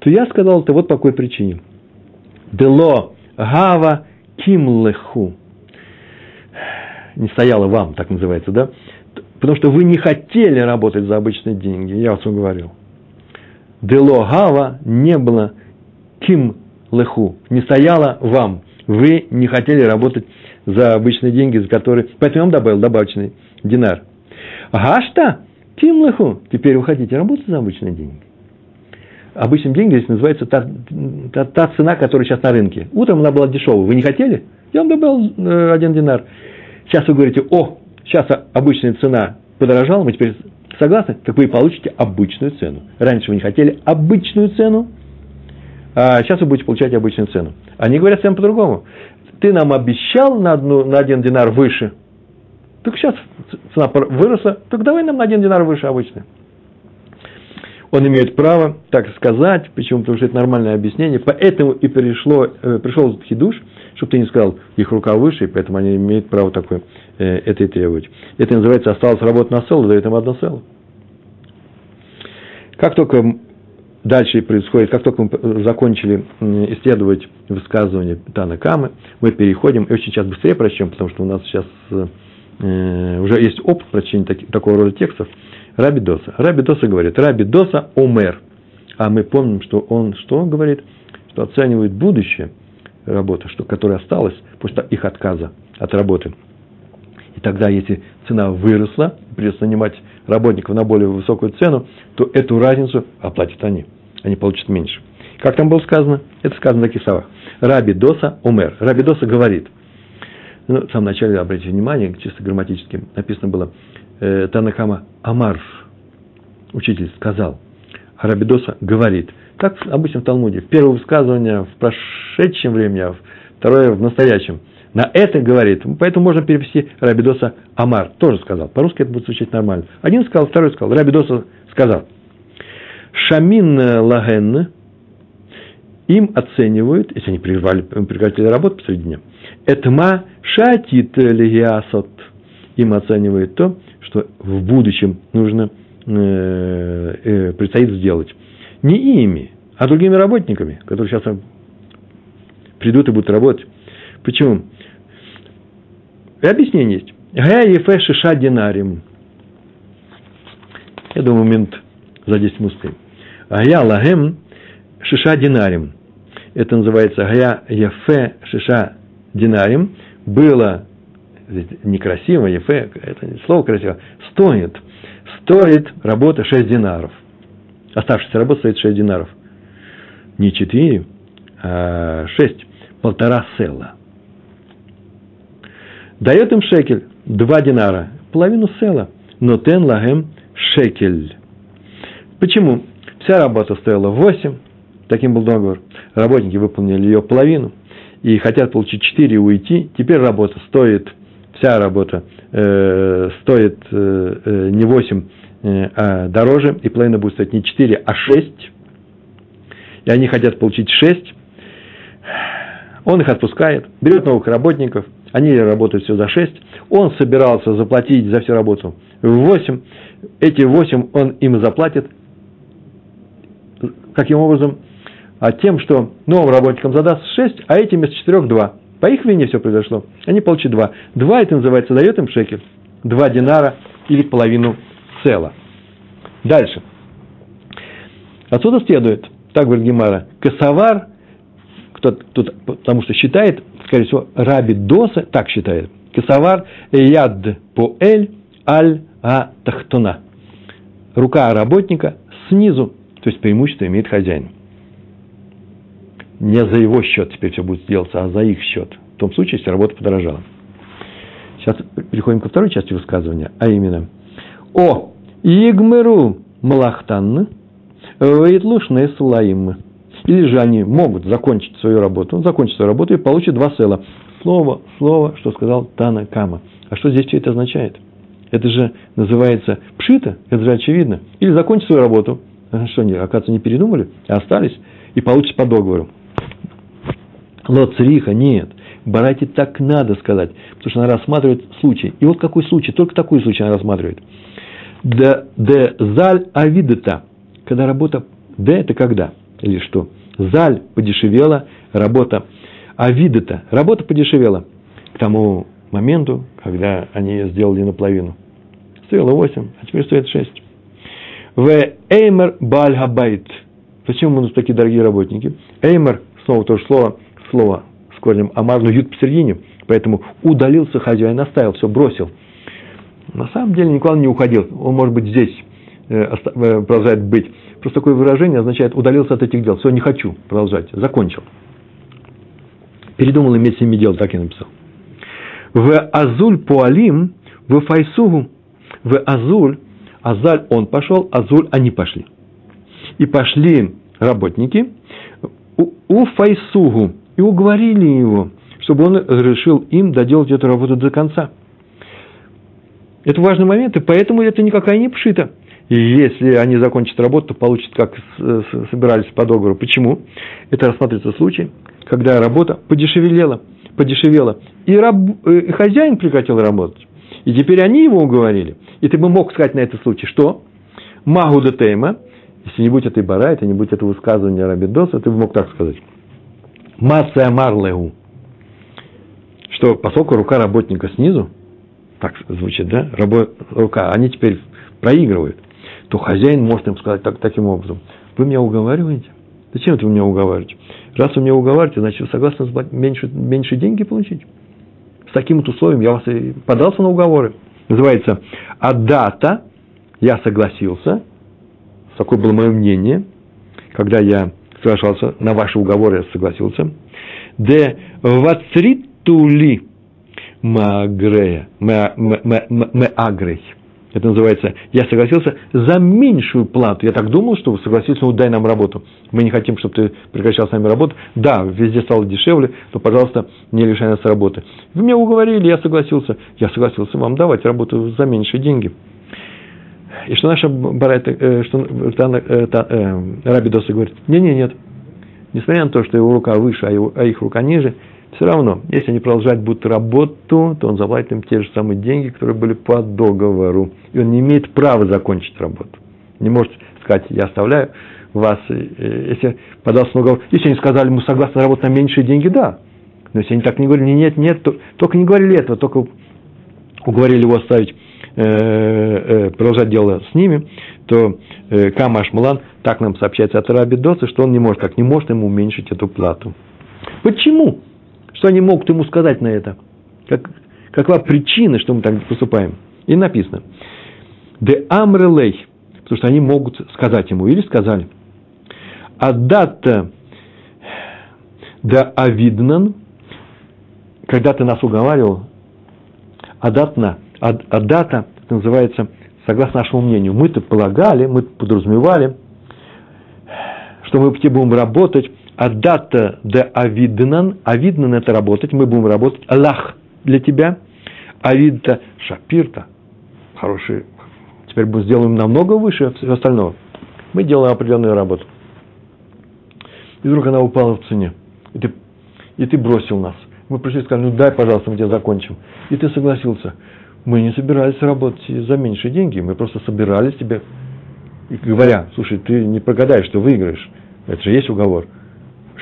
то я сказал это вот по какой причине. Дело гава ким леху. Не стояло вам, так называется, да? Потому что вы не хотели работать за обычные деньги, я вас уговорил. Дело Гава не было ким леху, не стояло вам. Вы не хотели работать за обычные деньги, за которые... Поэтому я вам добавил добавочный динар. Гашта ким леху. Теперь вы хотите работать за обычные деньги. Обычным деньги здесь называется та, та, та цена, которая сейчас на рынке. Утром она была дешевая. Вы не хотели? Я вам добавил э, один динар. Сейчас вы говорите, о, Сейчас обычная цена подорожала, мы теперь согласны, так вы получите обычную цену. Раньше вы не хотели обычную цену, а сейчас вы будете получать обычную цену. Они говорят всем по-другому. Ты нам обещал на, одну, на один динар выше, так сейчас цена выросла, так давай нам на один динар выше обычно. Он имеет право так сказать, почему? Потому что это нормальное объяснение. Поэтому и пришло, э, пришел этот хидуш, чтобы ты не сказал, их рука выше, поэтому они имеют право такое Э, это и требовать. Это называется осталось работать на село, дает им одно село. Как только дальше происходит, как только мы закончили исследовать высказывания Тана Камы, мы переходим, и очень сейчас быстрее прочтем, потому что у нас сейчас э, уже есть опыт прочтения таки, такого рода текстов. Раби Доса. Раби Доса говорит, Раби Доса омер. А мы помним, что он что говорит? Что оценивает будущее работы, что, которая осталась после их отказа от работы – и тогда, если цена выросла, придется нанимать работников на более высокую цену, то эту разницу оплатят они. Они получат меньше. Как там было сказано? Это сказано в таких словах. Раби Доса умер. Раби Доса говорит. Ну, в самом начале, обратите внимание, чисто грамматически написано было э, Танахама Амар, учитель, сказал. А Раби Доса говорит. Как обычно в Талмуде. Первое высказывание в прошедшем времени, а второе в настоящем – на это говорит. Поэтому можно перевести Рабидоса Амар. Тоже сказал. По-русски это будет звучать нормально. Один сказал, второй сказал. Рабидоса сказал. Шамин лаген им оценивают, если они прервали, прекратили работу посреди дня, этма шатит легиасот. Им оценивают то, что в будущем нужно э, э, предстоит сделать. Не ими, а другими работниками, которые сейчас придут и будут работать. Почему? И объяснение есть. Гая ефе шиша динарим. Я думаю, момент за 10 мы успеем. Гая лагем шиша динарим. Это называется гая ефе шиша динарим. Было некрасиво, ефе, это слово красиво, стоит, стоит работа 6 динаров. Оставшаяся работа стоит 6 динаров. Не 4, а 6, полтора села. Дает им шекель, 2 динара, половину села, но тен лагем шекель. Почему? Вся работа стоила 8, таким был договор. Работники выполнили ее половину и хотят получить 4 и уйти. Теперь работа стоит, вся работа э, стоит э, э не 8, э, а дороже, и половина будет стоить не 4, а 6. И они хотят получить 6. Он их отпускает, берет новых работников, они работают все за 6. Он собирался заплатить за всю работу 8. Эти 8 он им заплатит, Каким образом? А тем, что новым работникам задаст 6, а этим из 4 2. По их вине все произошло. Они получат 2. 2 это называется, дает им шекель. 2 динара или половину цела. Дальше. Отсюда следует, так говорит Гемара, косовар, кто, кто, потому что считает, скорее всего, Раби Доса так считает, косовар яд поэль аль а тахтуна. Рука работника снизу то есть преимущество имеет хозяин. Не за его счет теперь все будет делаться, а за их счет. В том случае, если работа подорожала. Сейчас переходим ко второй части высказывания, а именно «О, игмеру малахтанны, вейтлушны слаим». Или же они могут закончить свою работу, закончить свою работу и получат два села. Слово, слово, что сказал Тана Кама. А что здесь все это означает? Это же называется пшита, это же очевидно. Или закончить свою работу, что они, оказывается, не передумали, а остались и получится по договору. Лоцриха, нет. Барайте так надо сказать, потому что она рассматривает случай. И вот какой случай, только такой случай она рассматривает. Де, де заль авидета, когда работа, де это когда, или что? Заль подешевела, работа авидета, работа подешевела к тому моменту, когда они ее сделали наполовину. Стоило 8, а теперь стоит 6. В Эймер Бальгабайт. Почему у нас такие дорогие работники? Эймер, снова то же слово, слово с корнем Амар, но ют посередине. Поэтому удалился хозяин, оставил, все, бросил. На самом деле никуда не уходил. Он, может быть, здесь э, э, продолжает быть. Просто такое выражение означает удалился от этих дел. Все, не хочу продолжать. Закончил. Передумал иметь с ними дело, так я написал. В Азуль Пуалим, в Файсугу, в Азуль Азаль он пошел, Азуль они пошли. И пошли работники у Файсугу и уговорили его, чтобы он разрешил им доделать эту работу до конца. Это важный момент, и поэтому это никакая не пшита. И если они закончат работу, то получат, как собирались по договору. Почему? Это рассматривается случай, когда работа подешевела, подешевела. И, раб, э, и хозяин прекратил работать. И теперь они его уговорили. И ты бы мог сказать на этот случай, что Магу Тейма, если не будь этой барайта, не будь этого высказывания Рабидоса, ты бы мог так сказать. Мация Марлеу. Что поскольку рука работника снизу, так звучит, да, Рабо, рука, они теперь проигрывают, то хозяин может им сказать так, таким образом. Вы меня уговариваете? Зачем это вы меня уговариваете? Раз вы меня уговариваете, значит, вы согласны меньше, меньше деньги получить? С таким вот условием я вас и подался на уговоры называется «Адата», я согласился, такое было мое мнение, когда я соглашался на ваши уговоры, я согласился, «Де вацритули маагрея, маагрей». Это называется, я согласился за меньшую плату. Я так думал, что вы согласились, ну дай нам работу. Мы не хотим, чтобы ты прекращал с нами работу. Да, везде стало дешевле, но, пожалуйста, не лишай нас работы. Вы меня уговорили, я согласился. Я согласился вам давать работу за меньшие деньги. И что наша Барайта, э, что та, э, та, э, Раби Доса говорит, не-не, нет. Несмотря на то, что его рука выше, а, его, а их рука ниже – все равно, если они продолжать будут работу, то он заплатит им те же самые деньги, которые были по договору. И он не имеет права закончить работу. Не может сказать, я оставляю вас, если подался на уговор. Если они сказали, мы согласны работать на меньшие деньги, да. Но если они так не говорили, нет, нет, то, только не говорили этого, только уговорили его оставить, э, э, продолжать дело с ними, то э, Камаш Мулан так нам сообщается от Раби Доса, что он не может, как не может ему уменьшить эту плату. Почему? Что они могут ему сказать на это? Как, Какова причина, что мы так поступаем? И написано. Де амрелей. Потому что они могут сказать ему. Или сказали. Адата да авиднан. Когда ты нас уговаривал. Адатна. Адата это называется, согласно нашему мнению, мы-то полагали, мы подразумевали, что мы будем работать, а дата де авиднан, авиднан это работать, мы будем работать, Аллах для тебя, авидта шапирта, хороший, теперь мы сделаем намного выше всего остального. Мы делаем определенную работу. И вдруг она упала в цене. И ты, и ты бросил нас. Мы пришли и сказали, ну дай, пожалуйста, мы тебя закончим. И ты согласился. Мы не собирались работать за меньшие деньги. Мы просто собирались тебе, говоря, слушай, ты не прогадаешь, что выиграешь. Это же есть уговор.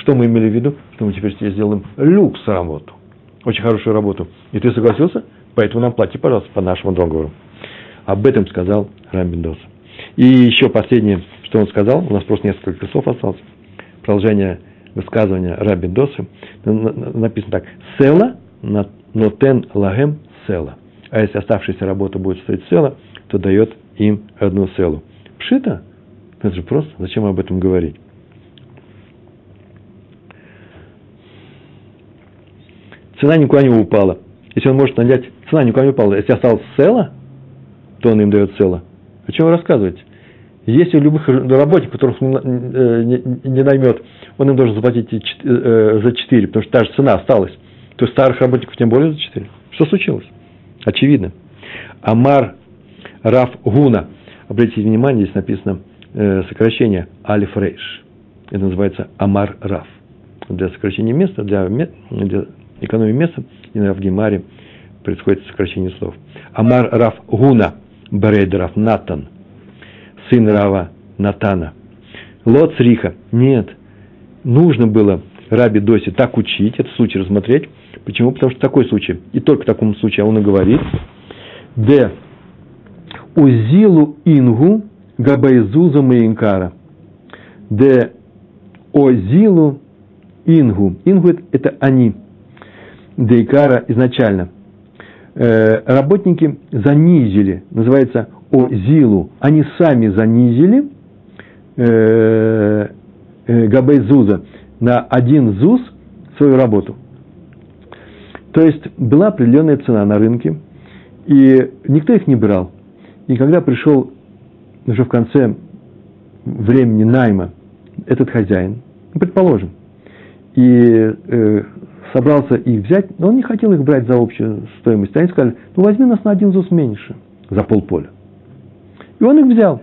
Что мы имели в виду? Что мы теперь тебе сделаем люкс работу. Очень хорошую работу. И ты согласился? Поэтому нам плати, пожалуйста, по нашему договору. Об этом сказал Рамбин И еще последнее, что он сказал, у нас просто несколько слов осталось. Продолжение высказывания Раби Досы. Написано так. Села нотен лагем села. А если оставшаяся работа будет стоить села, то дает им одну селу. Пшита? Это же просто. Зачем об этом говорить? Цена никуда не упала. Если он может нанять, цена никуда не упала. Если осталось села, то он им дает села. О чем вы рассказываете? Если у любых работников, которых э, не наймет, он им должен заплатить э, за 4, потому что та же цена осталась, то старых работников тем более за 4. Что случилось? Очевидно. Амар Раф Гуна. Обратите внимание, здесь написано э, сокращение Алиф Рейш. Это называется Амар Раф. Для сокращения места, для, для экономии места, и в Гемаре происходит сокращение слов. Амар Раф Гуна, Берейд Раф Натан, сын Рава Натана. Лот Риха. Нет, нужно было Раби Доси так учить, этот случай рассмотреть. Почему? Потому что такой случай, и только в таком случае он и говорит, Д. Узилу ингу габайзуза маинкара. Д. Озилу ингу. Ингу – это они – Дейкара изначально. Э, работники занизили, называется Озилу, они сами занизили э, э, Габей Зуза на один ЗУЗ свою работу. То есть была определенная цена на рынке, и никто их не брал. И когда пришел уже в конце времени найма этот хозяин, предположим, и собрался их взять, но он не хотел их брать за общую стоимость. Они сказали, ну возьми нас на один ЗУС меньше, за полполя. И он их взял.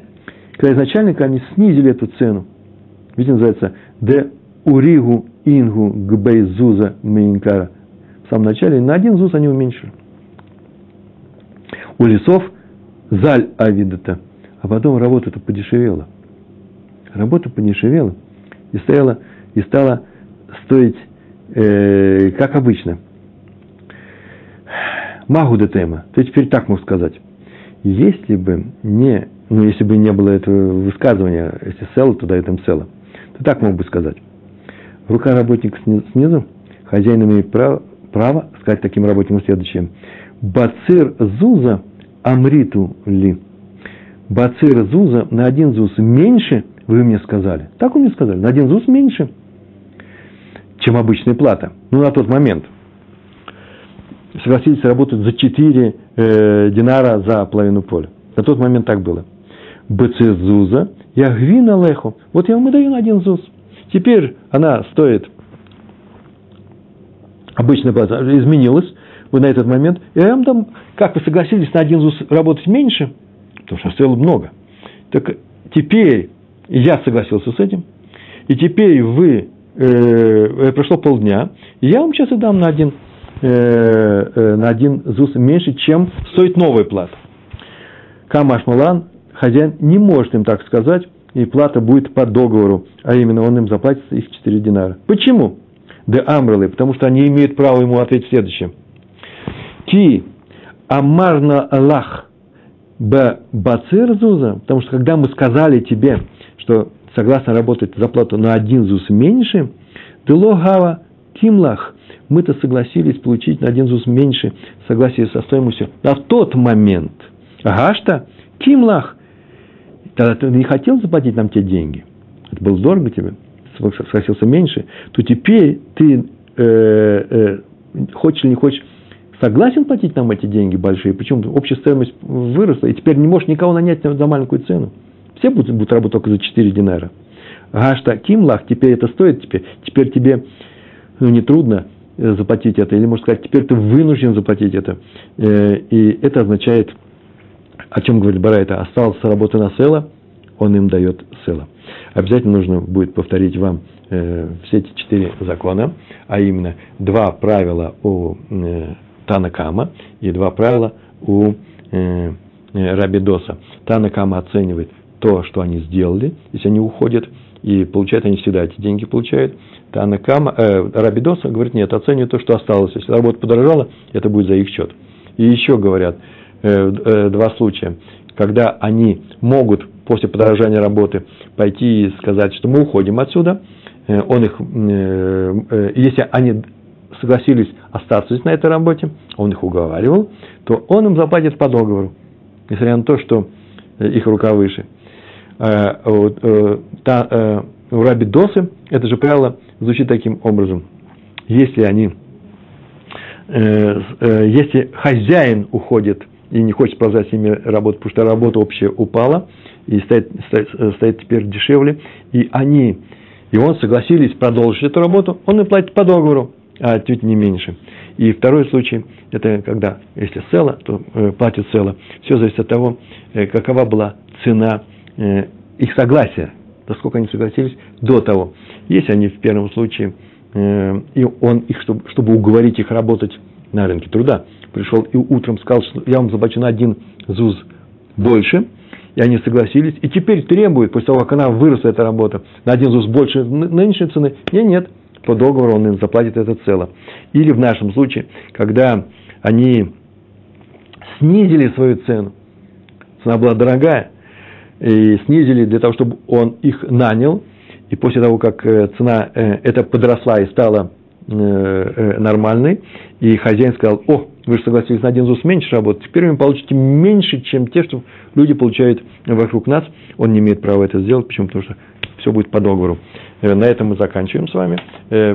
Когда изначально они снизили эту цену, видите, называется «де уригу ингу гбей зуза мейнкара». В самом начале на один ЗУС они уменьшили. У лесов заль авидата, а потом работа-то подешевела. Работа подешевела и, стояла, и стала стоить э, как обычно. Магуда тема. Есть теперь так могу сказать. Если бы не, ну, если бы не было этого высказывания, если села, то дает им села, то так мог бы сказать. Рука работника снизу, хозяин имеет право, право сказать таким работникам следующее. Бацир зуза амриту ли. Бацир зуза на один зуз меньше, вы мне сказали. Так вы мне сказали, на один зуз меньше – чем обычная плата. Ну, на тот момент. Согласились работать за 4 э, динара за половину поля. На тот момент так было. Бецезуза, я гвина леху. Вот я вам и даю на один зуз. Теперь она стоит, обычная плата изменилась вы на этот момент, и я вам дам, как вы согласились на один зуз работать меньше, потому что стоило много. Так теперь я согласился с этим, и теперь вы э, прошло полдня, я вам сейчас и дам на один, э, э, на один ЗУС меньше, чем стоит новая плата. Камаш Мулан, хозяин не может им так сказать, и плата будет по договору, а именно он им заплатит их 4 динара. Почему? Де Амралы, потому что они имеют право ему ответить следующее. Ки Амарна Аллах Б Бацир Зуза, потому что когда мы сказали тебе, что согласно работать за плату на один зус меньше, Дело Гава Кимлах, мы-то согласились получить на один ЗУС меньше согласие со стоимостью на тот момент. Ага, что? Кимлах. Тогда ты не хотел заплатить нам те деньги. Это было дорого тебе. Согласился меньше. То теперь ты э, э, хочешь или не хочешь согласен платить нам эти деньги большие, причем общая стоимость выросла, и теперь не можешь никого нанять за маленькую цену. Все будут, будут работать только за 4 динара. Гашта Кимлах, теперь это стоит тебе, теперь тебе ну, не трудно э, заплатить это, или можно сказать, теперь ты вынужден заплатить это. Э, и это означает, о чем говорит Бара, это остался работа на села, он им дает села. Обязательно нужно будет повторить вам э, все эти четыре закона, а именно два правила у Танакама и два правила у Рабидоса. Танакама оценивает то, что они сделали, если они уходят, и получают они всегда эти деньги получают. Танакама, э, Рабидоса говорит, нет, оценивает то, что осталось. Если работа подорожала, это будет за их счет. И еще говорят, э, э, два случая, когда они могут после подорожания работы пойти и сказать, что мы уходим отсюда, э, он их, э, э, если они согласились остаться на этой работе, он их уговаривал, то он им заплатит по договору, несмотря на то, что их рука выше. У Раби Досы это же правило звучит таким образом. Если они, если хозяин уходит и не хочет продолжать с ними работать, потому что работа общая упала, и стоит, стоит, стоит теперь дешевле, и они, и он согласились продолжить эту работу, он и платит по договору а чуть не меньше. И второй случай, это когда, если села, то э, платит села. Все зависит от того, э, какова была цена э, их согласия, насколько они согласились до того. Если они в первом случае, э, и он их, чтобы, чтобы уговорить их работать на рынке труда, пришел и утром сказал, что я вам заплачу на один ЗУЗ больше, и они согласились, и теперь требуют, после того, как она выросла, эта работа, на один ЗУЗ больше нынешней цены, нет, нет, по договору он им заплатит это цело. Или в нашем случае, когда они снизили свою цену, цена была дорогая, и снизили для того, чтобы он их нанял, и после того, как э, цена э, эта подросла и стала э, нормальной, и хозяин сказал, о, вы же согласились на один ЗУС меньше работать, теперь вы получите меньше, чем те, что люди получают вокруг нас, он не имеет права это сделать, почему? Потому что все будет по договору. На этом мы заканчиваем с вами.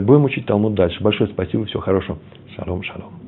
Будем учить Талмуд дальше. Большое спасибо, всего хорошего. Шалом, шалом.